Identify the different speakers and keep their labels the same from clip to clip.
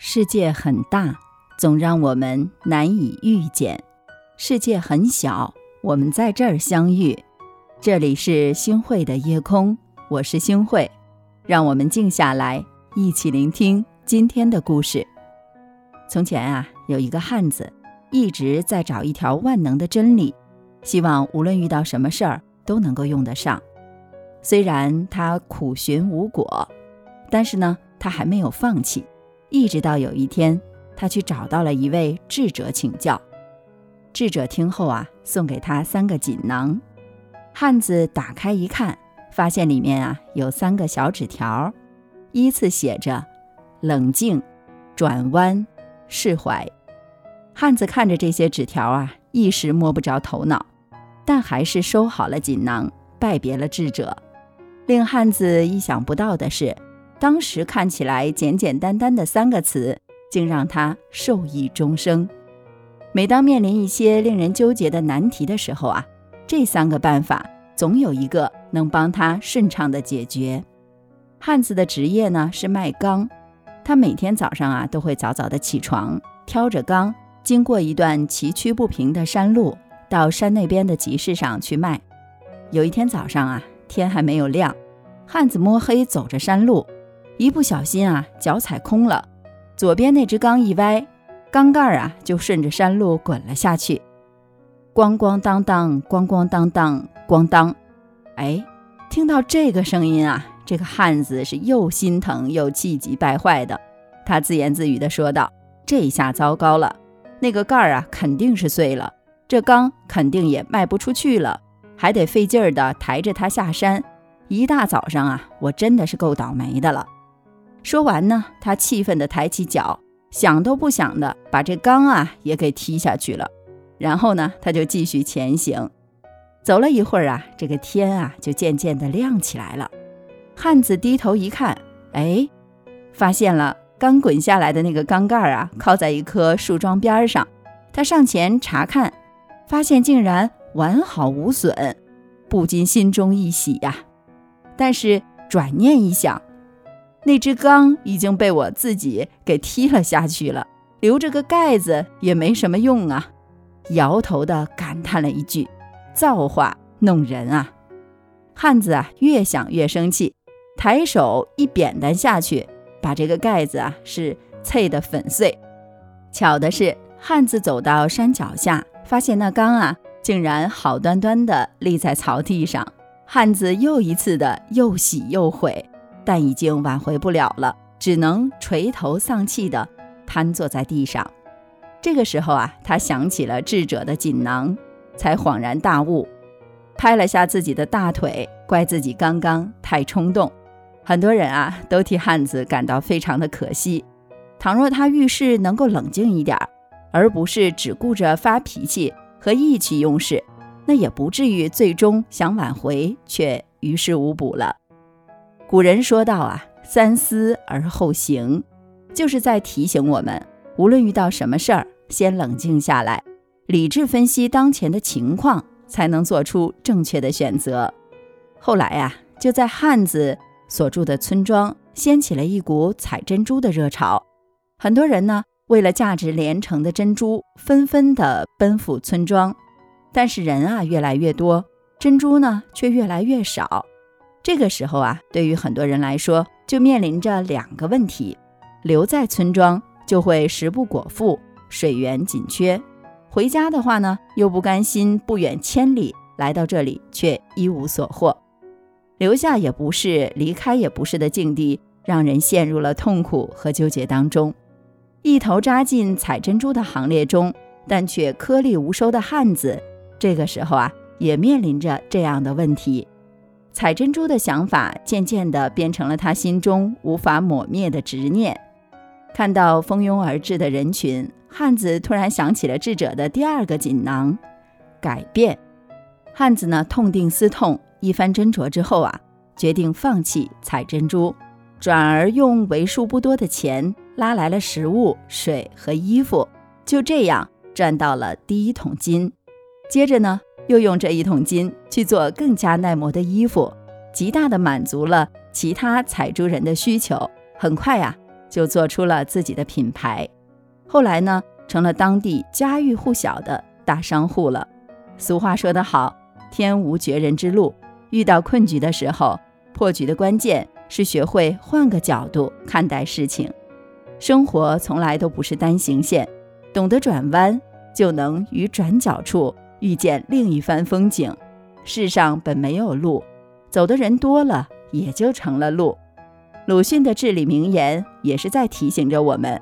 Speaker 1: 世界很大，总让我们难以遇见；世界很小，我们在这儿相遇。这里是星汇的夜空，我是星汇，让我们静下来，一起聆听今天的故事。从前啊，有一个汉子，一直在找一条万能的真理，希望无论遇到什么事儿都能够用得上。虽然他苦寻无果，但是呢，他还没有放弃。一直到有一天，他去找到了一位智者请教。智者听后啊，送给他三个锦囊。汉子打开一看，发现里面啊有三个小纸条，依次写着：冷静、转弯、释怀。汉子看着这些纸条啊，一时摸不着头脑，但还是收好了锦囊，拜别了智者。令汉子意想不到的是。当时看起来简简单单的三个词，竟让他受益终生。每当面临一些令人纠结的难题的时候啊，这三个办法总有一个能帮他顺畅的解决。汉子的职业呢是卖缸，他每天早上啊都会早早的起床，挑着缸，经过一段崎岖不平的山路，到山那边的集市上去卖。有一天早上啊，天还没有亮，汉子摸黑走着山路。一不小心啊，脚踩空了，左边那只缸一歪，缸盖啊就顺着山路滚了下去，咣咣当当，咣咣当当，咣当！哎，听到这个声音啊，这个汉子是又心疼又气急败坏的，他自言自语地说道：“这下糟糕了，那个盖儿啊肯定是碎了，这缸肯定也卖不出去了，还得费劲儿的抬着它下山。一大早上啊，我真的是够倒霉的了。”说完呢，他气愤地抬起脚，想都不想的把这缸啊也给踢下去了。然后呢，他就继续前行。走了一会儿啊，这个天啊就渐渐地亮起来了。汉子低头一看，哎，发现了刚滚下来的那个缸盖啊，靠在一棵树桩边上。他上前查看，发现竟然完好无损，不禁心中一喜呀。但是转念一想，那只缸已经被我自己给踢了下去了，留着个盖子也没什么用啊！摇头的感叹了一句：“造化弄人啊！”汉子啊，越想越生气，抬手一扁担下去，把这个盖子啊是碎得粉碎。巧的是，汉子走到山脚下，发现那缸啊竟然好端端的立在草地上。汉子又一次的又喜又悔。但已经挽回不了了，只能垂头丧气地瘫坐在地上。这个时候啊，他想起了智者的锦囊，才恍然大悟，拍了下自己的大腿，怪自己刚刚太冲动。很多人啊，都替汉子感到非常的可惜。倘若他遇事能够冷静一点，而不是只顾着发脾气和意气用事，那也不至于最终想挽回却于事无补了。古人说道啊，三思而后行，就是在提醒我们，无论遇到什么事儿，先冷静下来，理智分析当前的情况，才能做出正确的选择。后来呀，就在汉子所住的村庄，掀起了一股采珍珠的热潮，很多人呢，为了价值连城的珍珠，纷纷的奔赴村庄，但是人啊越来越多，珍珠呢却越来越少。这个时候啊，对于很多人来说，就面临着两个问题：留在村庄就会食不果腹，水源紧缺；回家的话呢，又不甘心不远千里来到这里却一无所获。留下也不是，离开也不是的境地，让人陷入了痛苦和纠结当中。一头扎进采珍珠的行列中，但却颗粒无收的汉子，这个时候啊，也面临着这样的问题。采珍珠的想法渐渐地变成了他心中无法抹灭的执念。看到蜂拥而至的人群，汉子突然想起了智者的第二个锦囊——改变。汉子呢，痛定思痛，一番斟酌之后啊，决定放弃采珍珠，转而用为数不多的钱拉来了食物、水和衣服，就这样赚到了第一桶金。接着呢？又用这一桶金去做更加耐磨的衣服，极大的满足了其他采珠人的需求。很快呀，就做出了自己的品牌。后来呢，成了当地家喻户晓的大商户了。俗话说得好，天无绝人之路。遇到困局的时候，破局的关键是学会换个角度看待事情。生活从来都不是单行线，懂得转弯，就能于转角处遇见另一番风景。世上本没有路，走的人多了，也就成了路。鲁迅的至理名言也是在提醒着我们：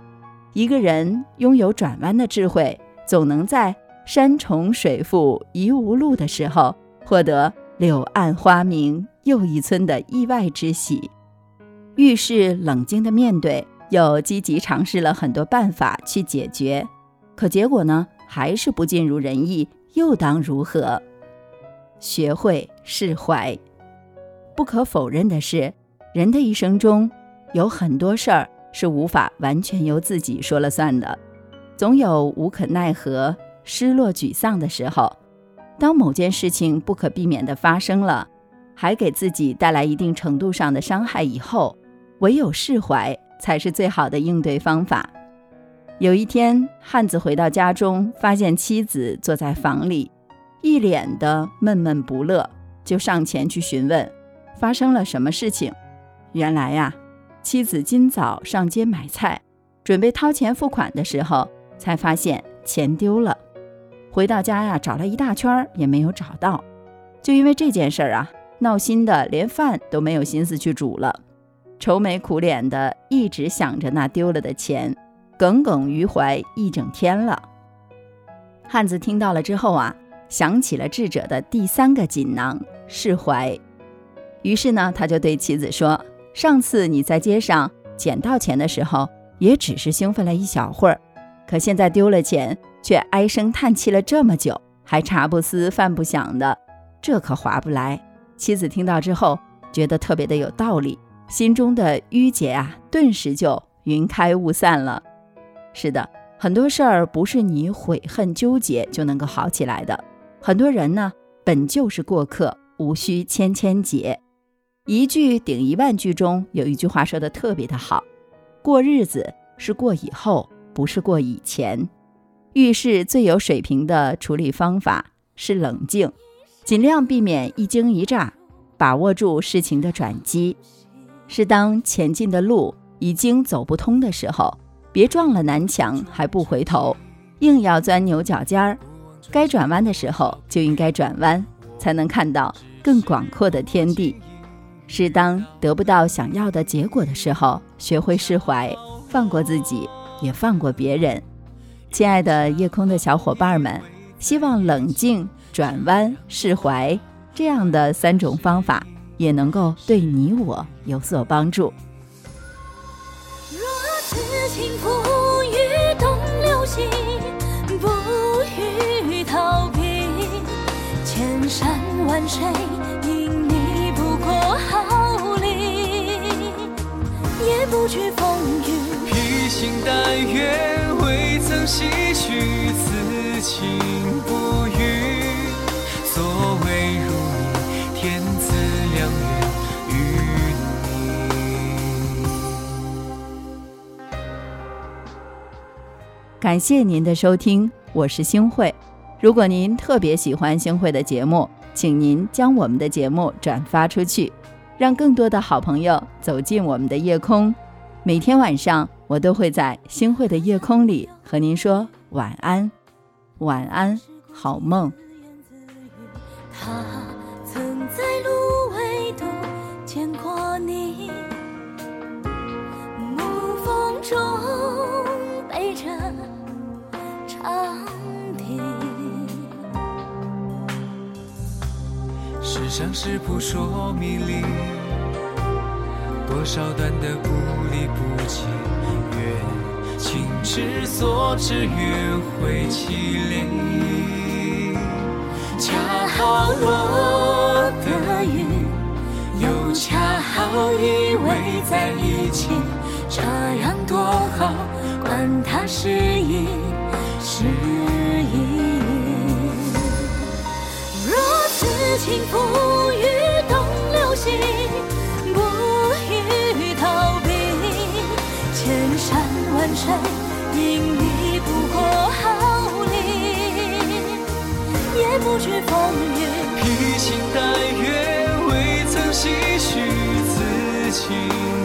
Speaker 1: 一个人拥有转弯的智慧，总能在山重水复疑无路的时候，获得柳暗花明又一村的意外之喜。遇事冷静地面对，又积极尝试了很多办法去解决，可结果呢，还是不尽如人意，又当如何？学会释怀。不可否认的是。人的一生中，有很多事儿是无法完全由自己说了算的，总有无可奈何、失落、沮丧的时候。当某件事情不可避免地发生了，还给自己带来一定程度上的伤害以后，唯有释怀才是最好的应对方法。有一天，汉子回到家中，发现妻子坐在房里，一脸的闷闷不乐，就上前去询问发生了什么事情。原来呀，妻子今早上街买菜，准备掏钱付款的时候，才发现钱丢了。回到家呀，找了一大圈也没有找到。就因为这件事儿啊，闹心的连饭都没有心思去煮了，愁眉苦脸的一直想着那丢了的钱，耿耿于怀一整天了。汉子听到了之后啊，想起了智者的第三个锦囊——释怀。于是呢，他就对妻子说。上次你在街上捡到钱的时候，也只是兴奋了一小会儿，可现在丢了钱，却唉声叹气了这么久，还茶不思饭不想的，这可划不来。妻子听到之后，觉得特别的有道理，心中的郁结啊，顿时就云开雾散了。是的，很多事儿不是你悔恨纠结就能够好起来的，很多人呢，本就是过客，无需千千结。一句顶一万句中有一句话说的特别的好：过日子是过以后，不是过以前。遇事最有水平的处理方法是冷静，尽量避免一惊一乍，把握住事情的转机。是当前进的路已经走不通的时候，别撞了南墙还不回头，硬要钻牛角尖儿。该转弯的时候就应该转弯，才能看到更广阔的天地。是当得不到想要的结果的时候，学会释怀，放过自己，也放过别人。亲爱的夜空的小伙伴们，希望冷静、转弯、释怀这样的三种方法，也能够对你我有所帮助。
Speaker 2: 此情付与东流星，不予逃避，千山万水。因你不惧风雨，披星戴月，未曾唏嘘，此情不
Speaker 1: 感谢您的收听，我是星慧。如果您特别喜欢星慧的节目，请您将我们的节目转发出去。让更多的好朋友走进我们的夜空。每天晚上，我都会在星慧的夜空里和您说晚安，晚安，好梦。
Speaker 2: 他曾在芦苇渡见过你，暮风中世上事扑朔迷离，多少段的不离不弃，越情之所至，越会凄厉。恰好落的雨，又恰好依偎在一起，这样多好，管它是一是情付与东流星，不欲逃避。
Speaker 3: 千山万水，因你不过毫厘，也不惧风雨。
Speaker 2: 披星戴月，未曾唏嘘，此情。